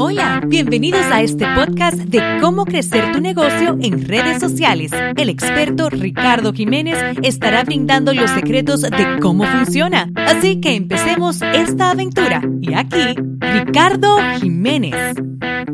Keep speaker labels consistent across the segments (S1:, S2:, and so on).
S1: Hola, bienvenidos a este podcast de cómo crecer tu negocio en redes sociales. El experto Ricardo Jiménez estará brindando los secretos de cómo funciona. Así que empecemos esta aventura. Y aquí, Ricardo Jiménez.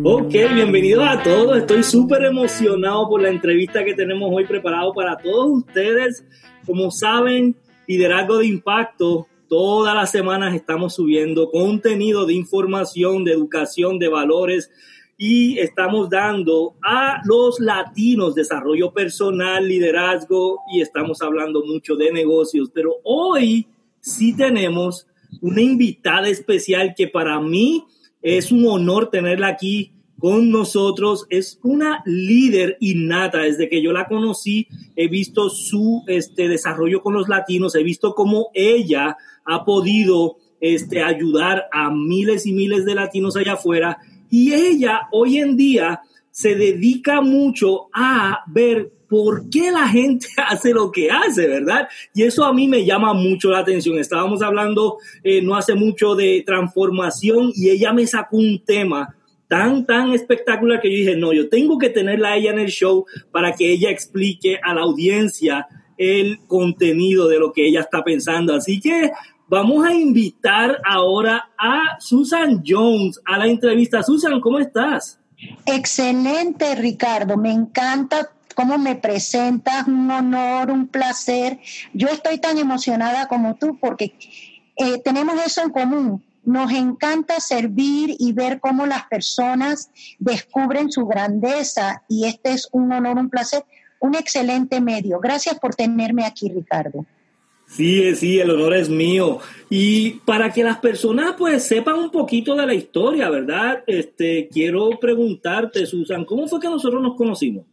S2: Ok, bienvenidos a todos. Estoy súper emocionado por la entrevista que tenemos hoy preparado para todos ustedes. Como saben, liderazgo de impacto Todas las semanas estamos subiendo contenido de información, de educación, de valores y estamos dando a los latinos desarrollo personal, liderazgo y estamos hablando mucho de negocios. Pero hoy sí tenemos una invitada especial que para mí es un honor tenerla aquí con nosotros. Es una líder innata. Desde que yo la conocí, he visto su este, desarrollo con los latinos, he visto cómo ella ha podido este, ayudar a miles y miles de latinos allá afuera. Y ella hoy en día se dedica mucho a ver por qué la gente hace lo que hace, ¿verdad? Y eso a mí me llama mucho la atención. Estábamos hablando eh, no hace mucho de transformación y ella me sacó un tema tan, tan espectacular que yo dije, no, yo tengo que tenerla a ella en el show para que ella explique a la audiencia el contenido de lo que ella está pensando. Así que Vamos a invitar ahora a Susan Jones a la entrevista. Susan, ¿cómo estás?
S3: Excelente, Ricardo. Me encanta cómo me presentas, un honor, un placer. Yo estoy tan emocionada como tú porque eh, tenemos eso en común. Nos encanta servir y ver cómo las personas descubren su grandeza y este es un honor, un placer, un excelente medio. Gracias por tenerme aquí, Ricardo.
S2: Sí, sí, el honor es mío. Y para que las personas pues sepan un poquito de la historia, ¿verdad? Este, quiero preguntarte, Susan, ¿cómo fue que nosotros nos conocimos?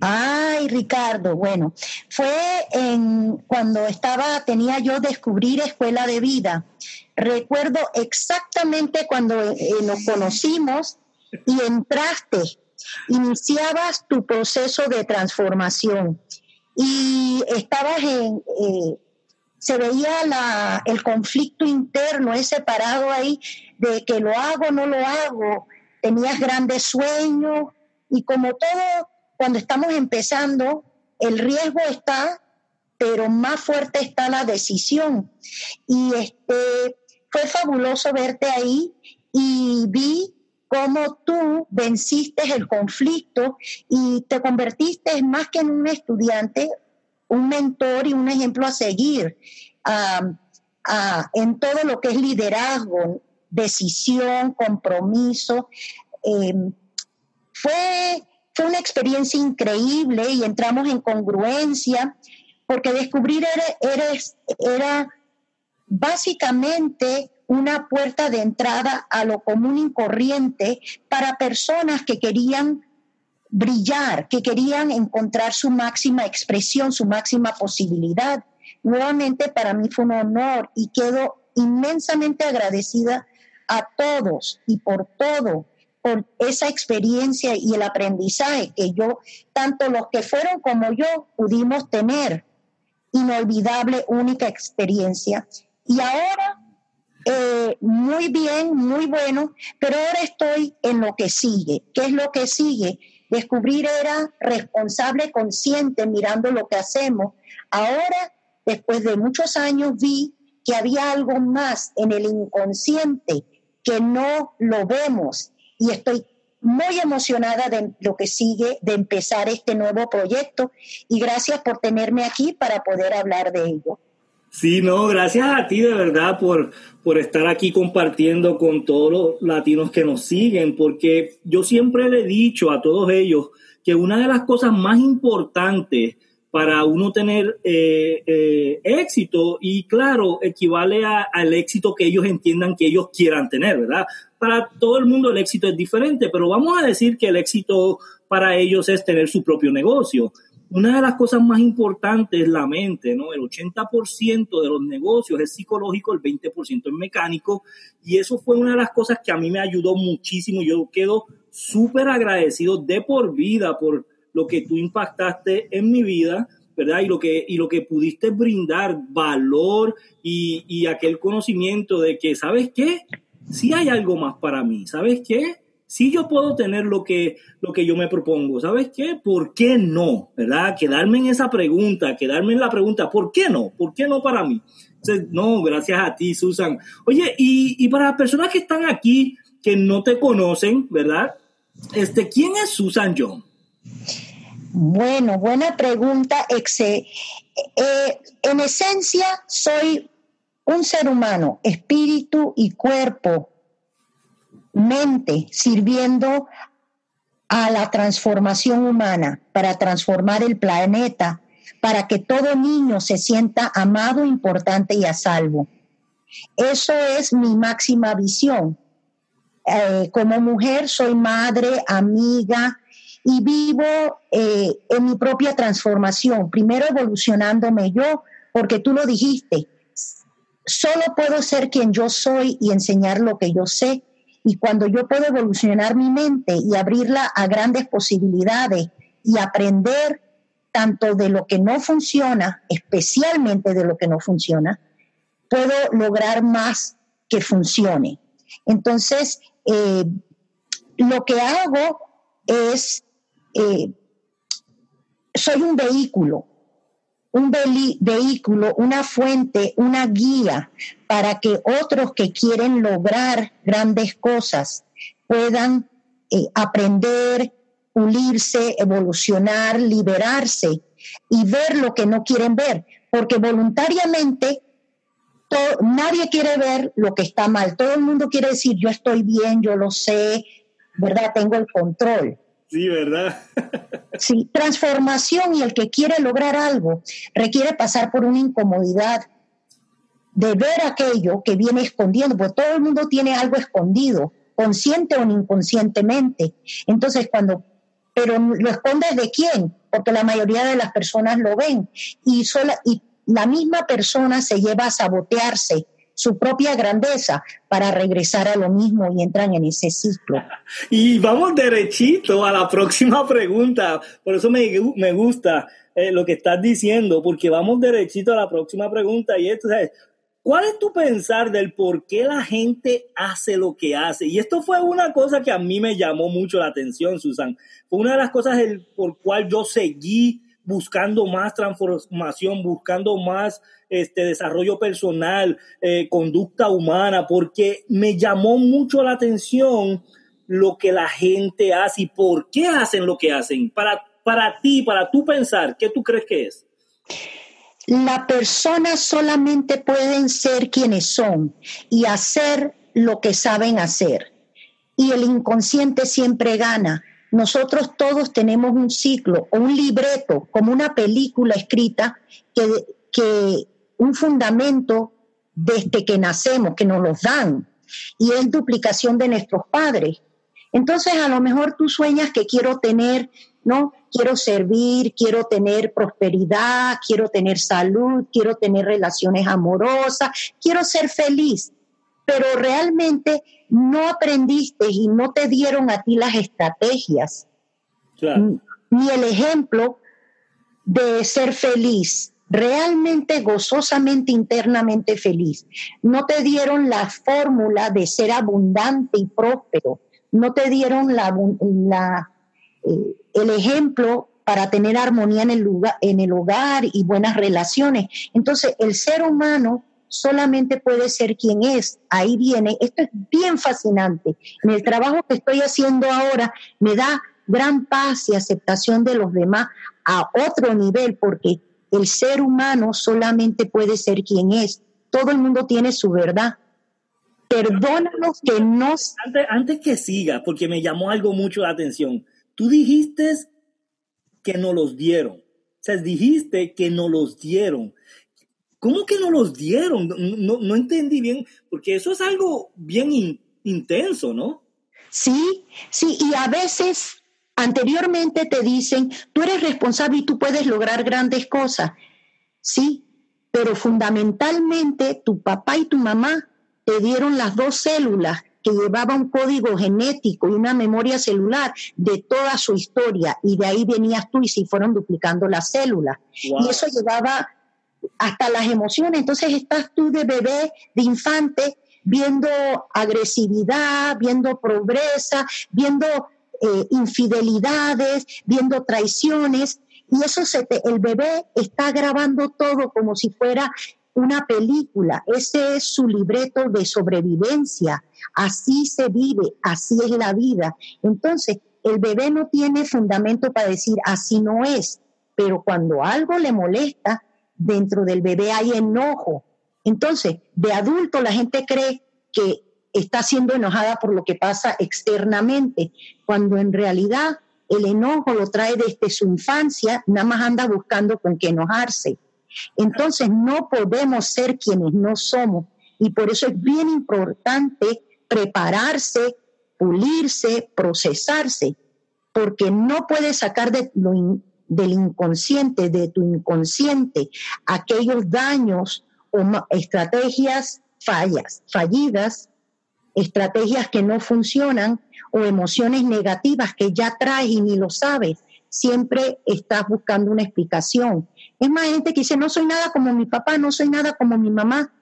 S3: Ay, Ricardo, bueno, fue en cuando estaba, tenía yo descubrir escuela de vida. Recuerdo exactamente cuando eh, nos conocimos y entraste, iniciabas tu proceso de transformación y estabas en, eh, se veía el conflicto interno, ese parado ahí de que lo hago, no lo hago, tenías grandes sueños y como todo, cuando estamos empezando, el riesgo está, pero más fuerte está la decisión. Y este, fue fabuloso verte ahí y vi cómo tú venciste el conflicto y te convertiste más que en un estudiante, un mentor y un ejemplo a seguir en todo lo que es liderazgo, decisión, compromiso. Em, fue, fue una experiencia increíble y entramos en congruencia porque descubrir era, era básicamente una puerta de entrada a lo común y corriente para personas que querían brillar, que querían encontrar su máxima expresión, su máxima posibilidad. Nuevamente para mí fue un honor y quedo inmensamente agradecida a todos y por todo, por esa experiencia y el aprendizaje que yo, tanto los que fueron como yo, pudimos tener. Inolvidable, única experiencia. Y ahora, eh, muy bien, muy bueno, pero ahora estoy en lo que sigue. ¿Qué es lo que sigue? Descubrir era responsable, consciente, mirando lo que hacemos. Ahora, después de muchos años, vi que había algo más en el inconsciente que no lo vemos. Y estoy muy emocionada de lo que sigue, de empezar este nuevo proyecto. Y gracias por tenerme aquí para poder hablar de ello.
S2: Sí, no, gracias a ti de verdad por, por estar aquí compartiendo con todos los latinos que nos siguen, porque yo siempre le he dicho a todos ellos que una de las cosas más importantes para uno tener eh, eh, éxito y claro, equivale al éxito que ellos entiendan que ellos quieran tener, ¿verdad? Para todo el mundo el éxito es diferente, pero vamos a decir que el éxito para ellos es tener su propio negocio una de las cosas más importantes es la mente, ¿no? El 80% de los negocios es psicológico, el 20% es mecánico, y eso fue una de las cosas que a mí me ayudó muchísimo. Yo quedo súper agradecido de por vida por lo que tú impactaste en mi vida, ¿verdad? Y lo que, y lo que pudiste brindar valor y, y aquel conocimiento de que, ¿sabes qué? Si hay algo más para mí, ¿sabes qué? Si yo puedo tener lo que, lo que yo me propongo, ¿sabes qué? ¿Por qué no? ¿Verdad? Quedarme en esa pregunta, quedarme en la pregunta, ¿por qué no? ¿Por qué no para mí? no, gracias a ti, Susan. Oye, y, y para las personas que están aquí, que no te conocen, ¿verdad? Este, ¿Quién es Susan John?
S3: Bueno, buena pregunta. Eh, en esencia, soy un ser humano, espíritu y cuerpo mente sirviendo a la transformación humana, para transformar el planeta, para que todo niño se sienta amado, importante y a salvo. Eso es mi máxima visión. Eh, como mujer soy madre, amiga y vivo eh, en mi propia transformación, primero evolucionándome yo, porque tú lo dijiste, solo puedo ser quien yo soy y enseñar lo que yo sé y cuando yo puedo evolucionar mi mente y abrirla a grandes posibilidades y aprender tanto de lo que no funciona, especialmente de lo que no funciona, puedo lograr más que funcione. Entonces, eh, lo que hago es, eh, soy un vehículo un vehículo, una fuente, una guía para que otros que quieren lograr grandes cosas puedan eh, aprender, pulirse, evolucionar, liberarse y ver lo que no quieren ver, porque voluntariamente nadie quiere ver lo que está mal, todo el mundo quiere decir yo estoy bien, yo lo sé, ¿verdad? Tengo el control.
S2: Sí, ¿verdad?
S3: sí, transformación y el que quiere lograr algo requiere pasar por una incomodidad de ver aquello que viene escondiendo, porque todo el mundo tiene algo escondido, consciente o inconscientemente. Entonces, cuando, pero lo escondes de quién, porque la mayoría de las personas lo ven y, sola, y la misma persona se lleva a sabotearse su propia grandeza para regresar a lo mismo y entran en ese ciclo.
S2: Y vamos derechito a la próxima pregunta. Por eso me, me gusta eh, lo que estás diciendo, porque vamos derechito a la próxima pregunta y esto es, ¿cuál es tu pensar del por qué la gente hace lo que hace? Y esto fue una cosa que a mí me llamó mucho la atención, Susan. Fue una de las cosas el, por cual yo seguí buscando más transformación, buscando más este, desarrollo personal, eh, conducta humana, porque me llamó mucho la atención lo que la gente hace y por qué hacen lo que hacen. Para, para ti, para tú pensar, ¿qué tú crees que es?
S3: La persona solamente pueden ser quienes son y hacer lo que saben hacer. Y el inconsciente siempre gana nosotros todos tenemos un ciclo o un libreto, como una película escrita, que, que un fundamento desde que nacemos, que nos los dan, y es duplicación de nuestros padres. Entonces, a lo mejor tú sueñas que quiero tener, ¿no? Quiero servir, quiero tener prosperidad, quiero tener salud, quiero tener relaciones amorosas, quiero ser feliz pero realmente no aprendiste y no te dieron a ti las estrategias ni el ejemplo de ser feliz, realmente gozosamente internamente feliz. No te dieron la fórmula de ser abundante y próspero, no te dieron la, eh, el ejemplo para tener armonía en el, lugar, en el hogar y buenas relaciones. Entonces, el ser humano solamente puede ser quien es. Ahí viene, esto es bien fascinante. En el trabajo que estoy haciendo ahora me da gran paz y aceptación de los demás a otro nivel, porque el ser humano solamente puede ser quien es. Todo el mundo tiene su verdad. Perdónanos que no...
S2: Antes, antes que siga, porque me llamó algo mucho la atención. Tú dijiste que no los dieron. O sea, dijiste que no los dieron. ¿Cómo que no los dieron? No, entendí bien, porque eso es algo bien intenso, ¿no?
S3: Sí, sí, y a veces anteriormente te dicen, tú eres responsable y tú puedes lograr grandes cosas. Sí, pero fundamentalmente tu papá y tu mamá te dieron las dos células que llevaban un código genético y una memoria celular de toda su historia y de ahí venías tú y se fueron duplicando las células. Y eso llevaba hasta las emociones. Entonces estás tú de bebé, de infante, viendo agresividad, viendo pobreza, viendo eh, infidelidades, viendo traiciones. Y eso se el bebé está grabando todo como si fuera una película. Ese es su libreto de sobrevivencia. Así se vive, así es la vida. Entonces, el bebé no tiene fundamento para decir así no es, pero cuando algo le molesta, dentro del bebé hay enojo. Entonces, de adulto la gente cree que está siendo enojada por lo que pasa externamente, cuando en realidad el enojo lo trae desde su infancia, nada más anda buscando con qué enojarse. Entonces no podemos ser quienes no somos y por eso es bien importante prepararse, pulirse, procesarse, porque no puedes sacar de del inconsciente, de tu inconsciente, aquellos daños o estrategias fallas, fallidas, estrategias que no funcionan o emociones negativas que ya traes y ni lo sabes. Siempre estás buscando una explicación. Es más gente que dice, no soy nada como mi papá, no soy nada como mi mamá.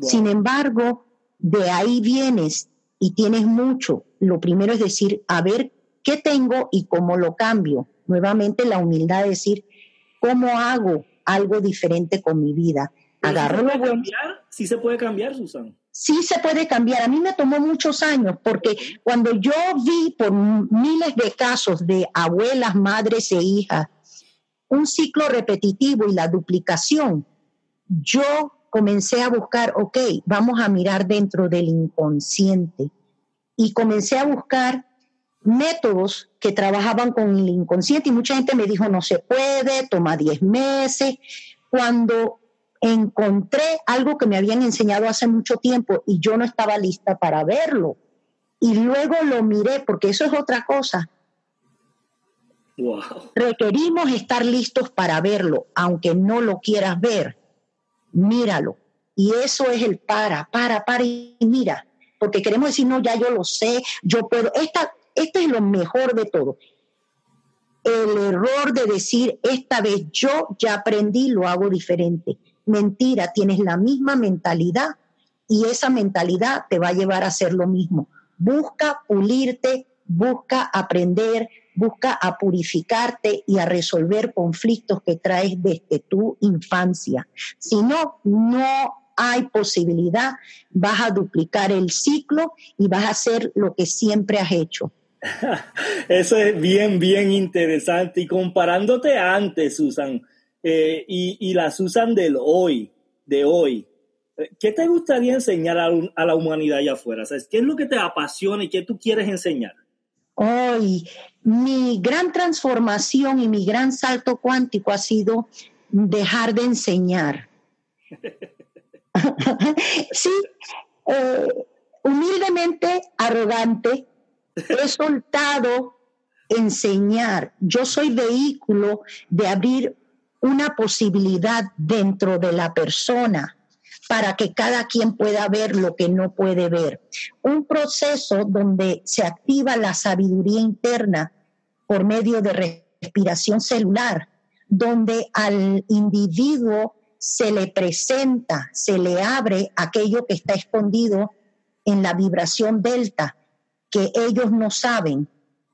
S3: Sin embargo, de ahí vienes y tienes mucho. Lo primero es decir, a ver qué tengo y cómo lo cambio. Nuevamente la humildad de decir, ¿cómo hago algo diferente con mi vida?
S2: Agarro lo bueno. Sí se puede cambiar, Susan.
S3: Sí se puede cambiar. A mí me tomó muchos años porque cuando yo vi por miles de casos de abuelas, madres e hijas, un ciclo repetitivo y la duplicación, yo comencé a buscar, ok, vamos a mirar dentro del inconsciente. Y comencé a buscar métodos que trabajaban con el inconsciente y mucha gente me dijo, no se puede, toma 10 meses. Cuando encontré algo que me habían enseñado hace mucho tiempo y yo no estaba lista para verlo. Y luego lo miré, porque eso es otra cosa. Requerimos estar listos para verlo, aunque no lo quieras ver. Míralo. Y eso es el para, para, para y mira. Porque queremos decir, no, ya yo lo sé, yo puedo. Esta, este es lo mejor de todo. El error de decir, esta vez yo ya aprendí, lo hago diferente. Mentira, tienes la misma mentalidad y esa mentalidad te va a llevar a hacer lo mismo. Busca pulirte, busca aprender, busca a purificarte y a resolver conflictos que traes desde tu infancia. Si no, no hay posibilidad, vas a duplicar el ciclo y vas a hacer lo que siempre has hecho.
S2: Eso es bien, bien interesante. Y comparándote antes, Susan, eh, y, la Susan del hoy, de hoy, eh, ¿qué te gustaría enseñar a, la humanidad allá afuera? ¿Qué es lo que te apasiona y qué tú quieres enseñar?
S3: Hoy, mi gran transformación y mi gran salto cuántico ha sido dejar de enseñar. sí, eh, humildemente arrogante, he soltado enseñar. Yo soy vehículo de abrir una posibilidad dentro de la persona para que cada quien pueda ver lo que no puede ver. Un proceso donde se activa la sabiduría interna por medio de respiración celular, donde al individuo se le presenta, se le abre aquello que está escondido en la vibración delta que ellos no saben,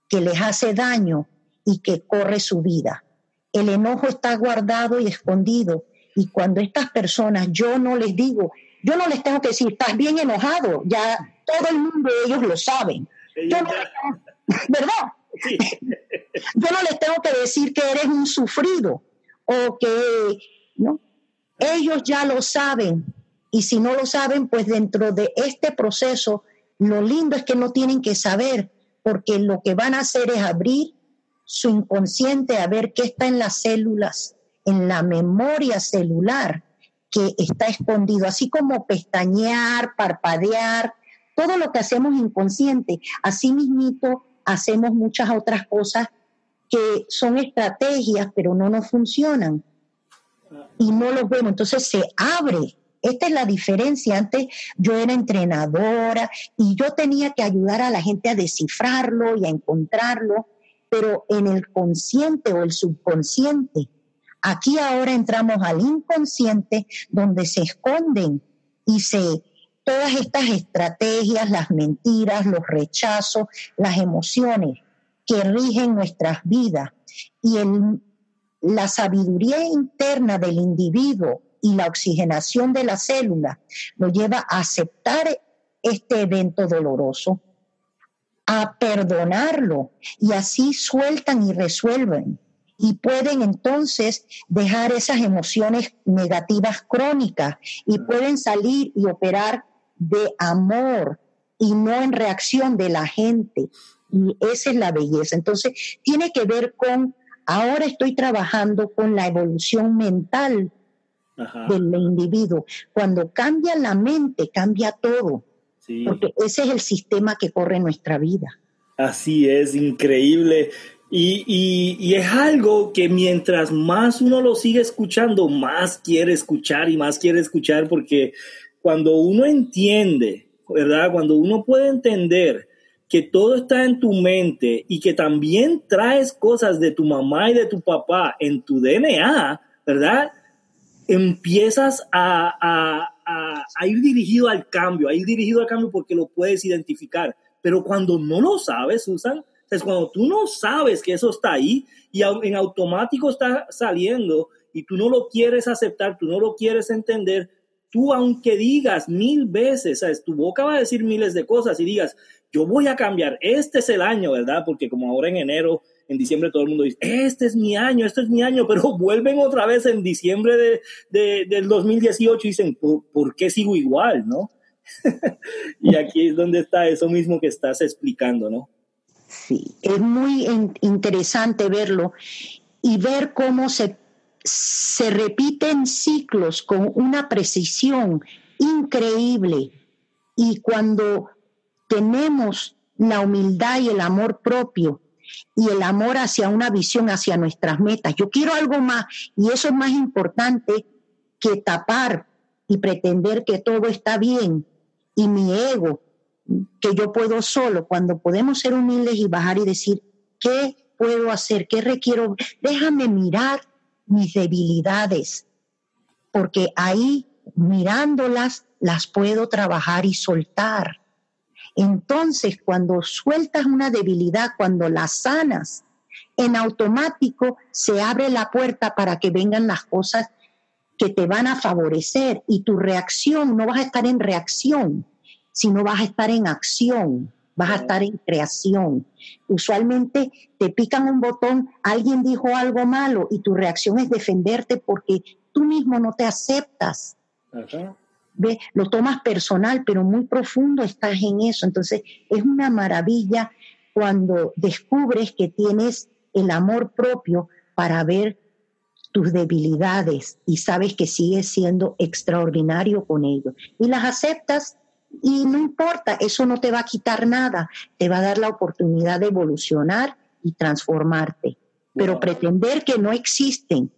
S3: que les hace daño y que corre su vida. El enojo está guardado y escondido. Y cuando estas personas, yo no les digo, yo no les tengo que decir, estás bien enojado, ya todo el mundo, ellos lo saben. ¿Verdad? yo no les tengo que decir que eres un sufrido o que, ¿no? Ellos ya lo saben. Y si no lo saben, pues dentro de este proceso lo lindo es que no tienen que saber, porque lo que van a hacer es abrir su inconsciente a ver qué está en las células, en la memoria celular que está escondido, así como pestañear, parpadear, todo lo que hacemos inconsciente. Así mismito hacemos muchas otras cosas que son estrategias, pero no nos funcionan y no los vemos. Entonces se abre esta es la diferencia. Antes yo era entrenadora y yo tenía que ayudar a la gente a descifrarlo y a encontrarlo, pero en el consciente o el subconsciente. Aquí ahora entramos al inconsciente donde se esconden y se todas estas estrategias, las mentiras, los rechazos, las emociones que rigen nuestras vidas y la sabiduría interna del individuo y la oxigenación de la célula lo lleva a aceptar este evento doloroso, a perdonarlo y así sueltan y resuelven y pueden entonces dejar esas emociones negativas crónicas y pueden salir y operar de amor y no en reacción de la gente. Y esa es la belleza. Entonces, tiene que ver con, ahora estoy trabajando con la evolución mental del individuo. Cuando cambia la mente, cambia todo. Porque ese es el sistema que corre nuestra vida.
S2: Así es, increíble. Y, es algo que mientras más uno lo sigue escuchando, más quiere escuchar y más quiere escuchar porque cuando uno entiende, ¿verdad? Cuando uno puede entender que todo está en tu mente y que también traes cosas de tu mamá y de tu papá en tu DNA, ¿verdad? Empiezas a, a ir dirigido al cambio, a ir dirigido al cambio porque lo puedes identificar. Pero cuando no lo sabes, Susan, es cuando tú no sabes que eso está ahí y en automático está saliendo y tú no lo quieres aceptar, tú no lo quieres entender, tú aunque digas mil veces, ¿sabes? tu boca va a decir miles de cosas y digas, yo voy a cambiar, este es el año, ¿verdad? Porque como ahora en enero, en diciembre todo el mundo dice, este es mi año, este es mi año, pero vuelven otra vez en diciembre de, del 2018 y dicen, ¿por, ¿por qué sigo igual, no? y aquí es donde está eso mismo que estás explicando, ¿no?
S3: Sí, es muy interesante verlo y ver cómo se, se repiten ciclos con una precisión increíble. Y cuando tenemos la humildad y el amor propio y el amor hacia una visión, hacia nuestras metas, yo quiero algo más y eso es más importante que tapar y pretender que todo está bien y mi ego que yo puedo solo, cuando podemos ser humildes y bajar y decir, ¿qué puedo hacer? ¿Qué requiero? Déjame mirar mis debilidades, porque ahí mirándolas las puedo trabajar y soltar. Entonces, cuando sueltas una debilidad, cuando la sanas, en automático se abre la puerta para que vengan las cosas que te van a favorecer y tu reacción, no vas a estar en reacción, sino vas a estar en acción, vas a estar en creación. Usualmente te pican un botón, alguien dijo algo malo y tu reacción es defenderte porque tú mismo no te aceptas. ¿Ve? Lo tomas personal, pero muy profundo estás en eso. Entonces es una maravilla cuando descubres que tienes el amor propio para ver tus debilidades y sabes que sigues siendo extraordinario con ellos. Y las aceptas y no importa, eso no te va a quitar nada, te va a dar la oportunidad de evolucionar y transformarte. Pero pretender que no existen,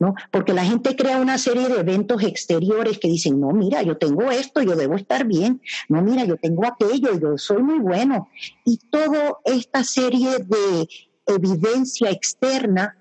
S3: ¿no? Porque la gente crea una serie de eventos exteriores que dicen, no, mira, yo tengo esto, yo debo estar bien, no, mira, yo tengo aquello, yo soy muy bueno. Y toda esta serie de evidencia externa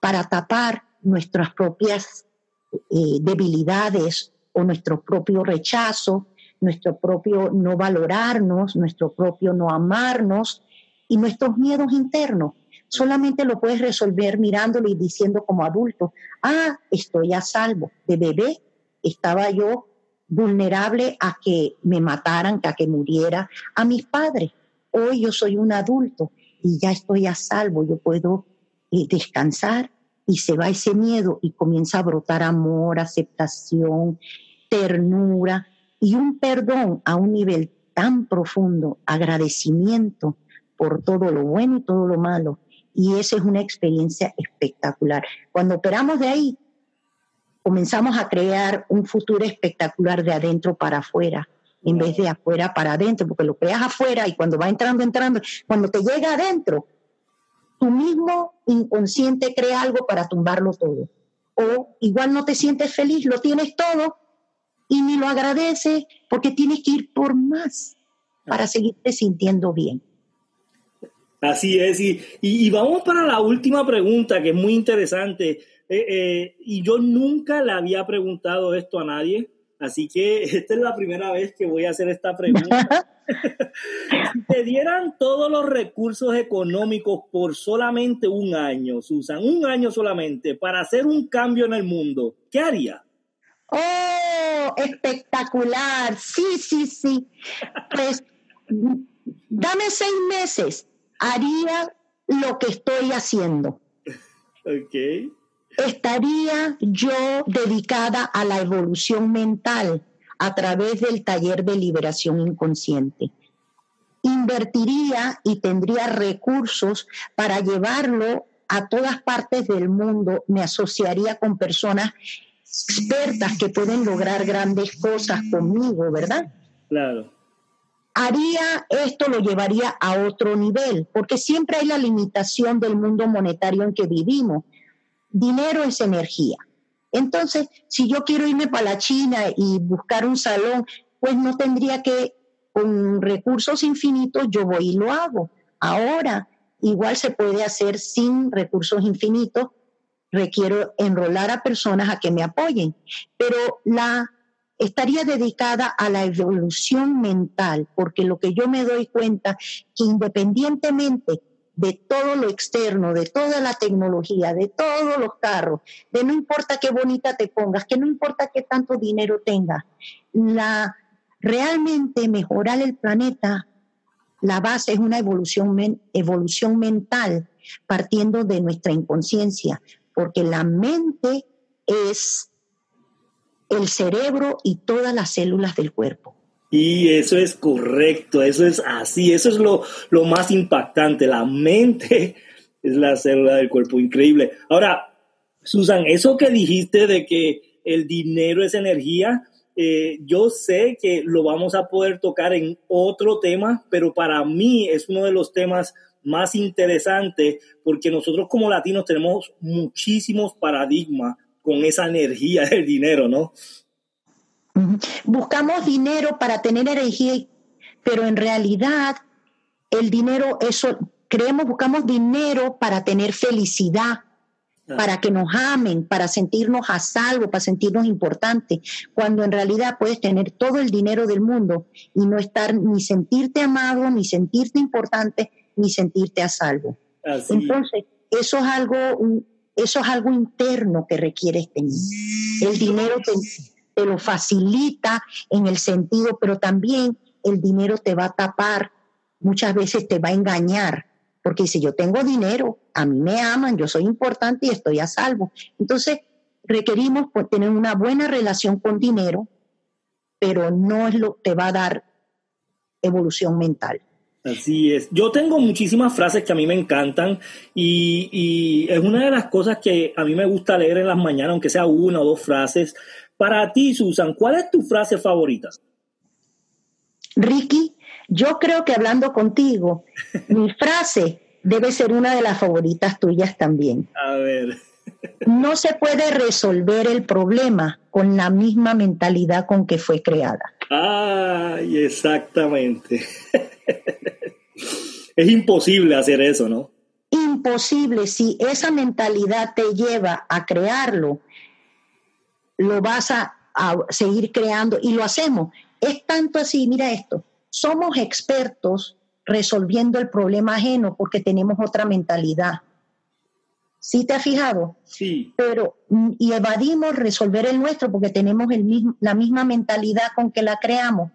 S3: para tapar nuestras propias eh, debilidades o nuestro propio rechazo nuestro propio no valorarnos, nuestro propio no amarnos y nuestros miedos internos. Solamente lo puedes resolver mirándolo y diciendo como adulto, ah, estoy a salvo. De bebé estaba yo vulnerable a que me mataran, a que muriera a mis padres. Hoy yo soy un adulto y ya estoy a salvo, yo puedo eh, descansar y se va ese miedo y comienza a brotar amor, aceptación, ternura, y un perdón a un nivel tan profundo, agradecimiento por todo lo bueno y todo lo malo. Y esa es una experiencia espectacular. Cuando operamos de ahí, comenzamos a crear un futuro espectacular de adentro para afuera, en vez de afuera para adentro, porque lo creas afuera y cuando va entrando, entrando, cuando te llega adentro, tu mismo inconsciente crea algo para tumbarlo todo. O igual no te sientes feliz, lo tienes todo, y ni lo agradece porque tienes que ir por más para seguirte sintiendo bien.
S2: Así es, y, y, vamos para la última pregunta que es muy interesante. Eh, eh, y yo nunca le había preguntado esto a nadie, Así que esta es la primera vez que voy a hacer esta pregunta. si te dieran todos los recursos económicos por solamente un año, Susan, un año solamente, para hacer un cambio en el mundo, ¿qué haría?
S3: Oh, espectacular. Sí, sí, sí. Pues dame seis meses. Haría lo que estoy haciendo.
S2: Ok
S3: estaría yo dedicada a la evolución mental a través del taller de liberación inconsciente. Invertiría y tendría recursos para llevarlo a todas partes del mundo. Me asociaría con personas expertas que pueden lograr grandes cosas conmigo, ¿verdad?
S2: Claro.
S3: Haría esto, lo llevaría a otro nivel, porque siempre hay la limitación del mundo monetario en que vivimos dinero es energía. Entonces, si yo quiero irme para la China y buscar un salón, pues no tendría que, con recursos infinitos, yo voy y lo hago. Ahora, igual se puede hacer sin recursos infinitos. Requiero enrolar a personas a que me apoyen, pero la estaría dedicada a la evolución mental, porque lo que yo me doy cuenta que independientemente de todo lo externo, de toda la tecnología, de todos los carros, de no importa qué bonita te pongas, que no importa qué tanto dinero tengas, la realmente mejorar el planeta, la base es una evolución, evolución mental partiendo de nuestra inconsciencia, porque la mente es el cerebro y todas las células del cuerpo.
S2: Y eso es correcto, eso es así, eso es lo, lo más impactante. La mente es la célula del cuerpo, increíble. Ahora, Susan, eso que dijiste de que el dinero es energía, eh, yo sé que lo vamos a poder tocar en otro tema, pero para mí es uno de los temas más interesantes porque nosotros como latinos tenemos muchísimos paradigmas con esa energía del dinero, ¿no?
S3: Buscamos dinero para tener energía, pero en realidad el dinero, eso, creemos, buscamos dinero para tener felicidad, ah. para que nos amen, para sentirnos a salvo, para sentirnos importantes, cuando en realidad puedes tener todo el dinero del mundo y no estar ni sentirte amado, ni sentirte importante, ni sentirte a salvo. Entonces, eso es algo, eso es algo interno que requieres tener. El dinero te, lo facilita en el sentido, pero también el dinero te va a tapar, muchas veces te va a engañar, porque si yo tengo dinero, a mí me aman, yo soy importante y estoy a salvo. Entonces, requerimos tener una buena relación con dinero, pero no es lo que te va a dar evolución mental.
S2: Así es. Yo tengo muchísimas frases que a mí me encantan y, y, es una de las cosas que a mí me gusta leer en las mañanas, aunque sea una o dos frases, para ti, Susan, ¿cuál es tu frase favorita?
S3: Ricky, yo creo que hablando contigo, mi frase debe ser una de las favoritas tuyas también.
S2: A ver.
S3: No se puede resolver el problema con la misma mentalidad con que fue creada.
S2: Ay, exactamente. es imposible hacer eso, ¿no?
S3: Imposible. Si esa mentalidad te lleva a crearlo, lo vas a, seguir creando y lo hacemos. Es tanto así, mira esto, somos expertos resolviendo el problema ajeno porque tenemos otra mentalidad. ¿Sí te has fijado?
S2: Sí.
S3: Pero, y evadimos resolver el nuestro porque tenemos el mismo, la misma mentalidad con que la creamos.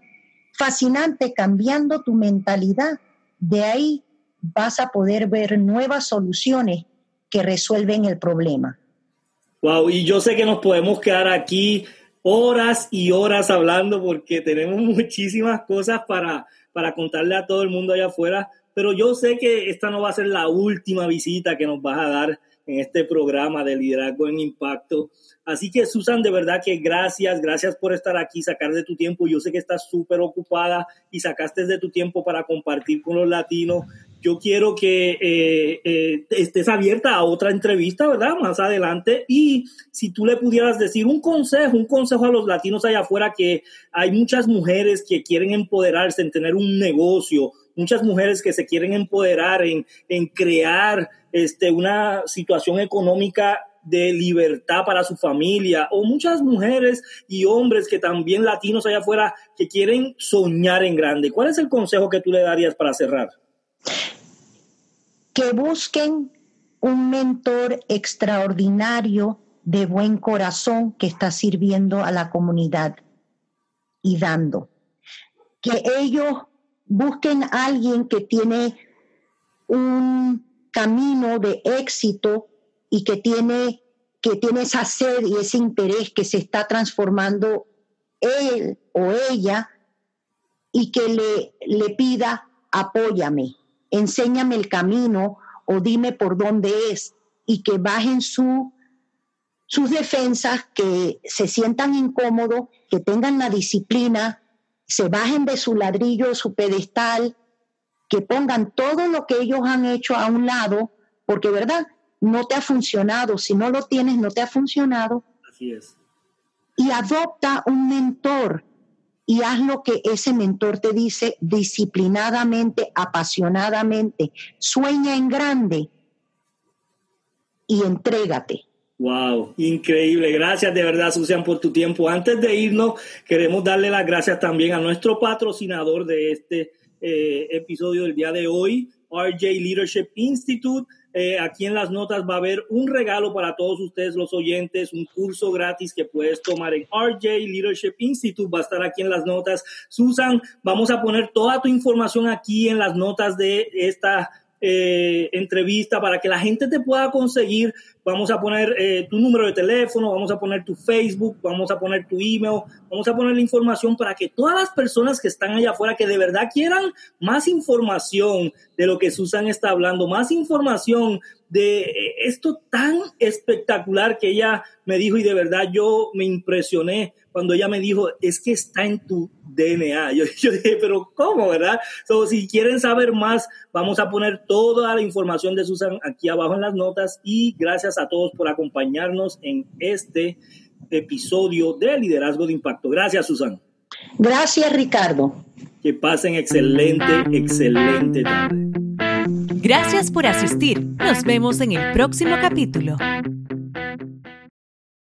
S3: Fascinante, cambiando tu mentalidad. De ahí vas a poder ver nuevas soluciones que resuelven el problema.
S2: Wow, y yo sé que nos podemos quedar aquí horas y horas hablando porque tenemos muchísimas cosas para, para contarle a todo el mundo allá afuera, pero yo sé que esta no va a ser la última visita que nos vas a dar en este programa de liderazgo en impacto. Así que Susan, de verdad que gracias, gracias por estar aquí, sacar de tu tiempo. Yo sé que estás súper ocupada y sacaste de tu tiempo para compartir con los latinos yo quiero que eh, eh, estés abierta a otra entrevista, ¿verdad? Más adelante. Y si tú le pudieras decir un consejo, un consejo a los latinos allá afuera, que hay muchas mujeres que quieren empoderarse en tener un negocio, muchas mujeres que se quieren empoderar en, en crear este, una situación económica de libertad para su familia o muchas mujeres y hombres que también latinos allá afuera que quieren soñar en grande. ¿Cuál es el consejo que tú le darías para cerrar?
S3: Que busquen un mentor extraordinario de buen corazón que está sirviendo a la comunidad y dando. Que ellos busquen a alguien que tiene un camino de éxito y que tiene, que tiene esa sed y ese interés que se está transformando él o ella y que le, le pida, apóyame, enséñame el camino o dime por dónde es y que bajen su, sus defensas, que se sientan incómodos, que tengan la disciplina, se bajen de su ladrillo, su pedestal que pongan todo lo que ellos han hecho a un lado, porque, ¿verdad? No te ha funcionado. Si no lo tienes, no te ha funcionado.
S2: Así es.
S3: Y adopta un mentor y haz lo que ese mentor te dice disciplinadamente, apasionadamente. Sueña en grande y entrégate.
S2: Wow, increíble. Gracias de verdad, Susan, por tu tiempo. Antes de irnos, queremos darle las gracias también a nuestro patrocinador de este eh, episodio del día de hoy, RJ Leadership Institute. Eh, aquí en las notas va a haber un regalo para todos ustedes los oyentes, un curso gratis que puedes tomar en RJ Leadership Institute. Va a estar aquí en las notas. Susan, vamos a poner toda tu información aquí en las notas de esta eh, entrevista para que la gente te pueda conseguir. Vamos a poner eh, tu número de teléfono, vamos a poner tu Facebook, vamos a poner tu email, vamos a poner la información para que todas las personas que están allá afuera que de verdad quieran más información de lo que Susan está hablando, más información de eh, esto tan espectacular que ella me dijo y de verdad yo me impresioné cuando ella me dijo, es que está en tu DNA. Yo, dije, pero ¿cómo, verdad? So, si quieren saber más, vamos a poner toda la información de Susan aquí abajo en las notas y gracias a todos por acompañarnos en este episodio de Liderazgo de Impacto. Gracias, Susan.
S3: Gracias, Ricardo.
S2: Que pasen excelente, excelente tarde.
S1: Gracias por asistir. Nos vemos en el próximo capítulo.